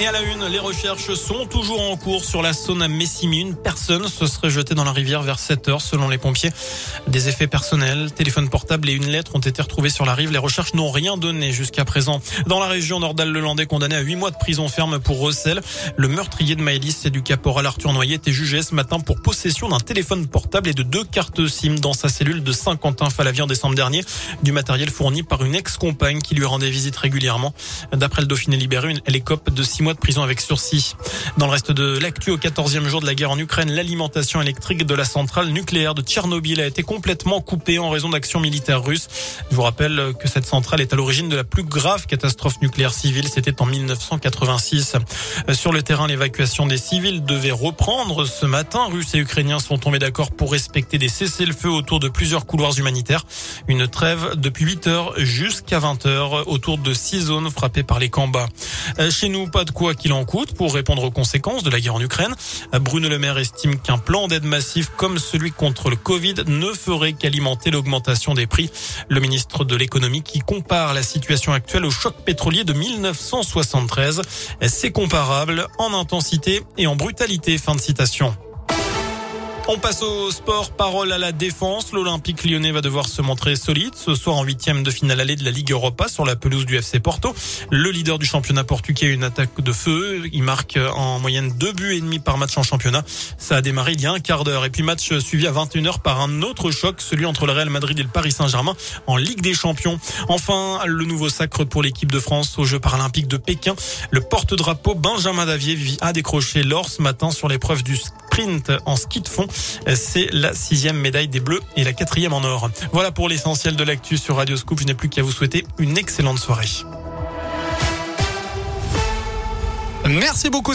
Et à la une, les recherches sont toujours en cours sur la Saône à Messimy. Une personne se serait jetée dans la rivière vers 7 heures selon les pompiers. Des effets personnels, téléphone portable et une lettre ont été retrouvés sur la rive. Les recherches n'ont rien donné jusqu'à présent. Dans la région Nordal-le-Landais, condamné à 8 mois de prison ferme pour recel, le meurtrier de Maëlys et du caporal Arthur Noyer était jugé ce matin pour possession d'un téléphone portable et de deux cartes SIM dans sa cellule de Saint-Quentin-Falavie en décembre dernier. Du matériel fourni par une ex-compagne qui lui rendait visite régulièrement. D'après le Dauphiné libéré, elle écope de 6 mois de prison avec sursis. Dans le reste de l'actu, au 14e jour de la guerre en Ukraine, l'alimentation électrique de la centrale nucléaire de Tchernobyl a été complètement coupée en raison d'actions militaires russes. Je vous rappelle que cette centrale est à l'origine de la plus grave catastrophe nucléaire civile. C'était en 1986. Sur le terrain, l'évacuation des civils devait reprendre ce matin. Russes et Ukrainiens sont tombés d'accord pour respecter des cessez-le-feu autour de plusieurs couloirs humanitaires. Une trêve depuis 8 heures jusqu'à 20 heures autour de six zones frappées par les combats. Chez nous, pas de quoi qu'il en coûte pour répondre aux conséquences de la guerre en Ukraine. Bruno Le Maire estime qu'un plan d'aide massif comme celui contre le Covid ne ferait qu'alimenter l'augmentation des prix. Le ministre de l'économie qui compare la situation actuelle au choc pétrolier de 1973. C'est comparable en intensité et en brutalité. Fin de citation. On passe au sport. Parole à la défense. L'Olympique lyonnais va devoir se montrer solide ce soir en huitième de finale allée de la Ligue Europa sur la pelouse du FC Porto. Le leader du championnat portugais a une attaque de feu. Il marque en moyenne deux buts et demi par match en championnat. Ça a démarré il y a un quart d'heure. Et puis match suivi à 21h par un autre choc, celui entre le Real Madrid et le Paris Saint-Germain en Ligue des Champions. Enfin, le nouveau sacre pour l'équipe de France aux Jeux paralympiques de Pékin. Le porte-drapeau Benjamin Davier a décroché l'or ce matin sur l'épreuve du en ski de fond. C'est la sixième médaille des Bleus et la quatrième en or. Voilà pour l'essentiel de l'actu sur Radio Scoop. Je n'ai plus qu'à vous souhaiter une excellente soirée. Merci beaucoup.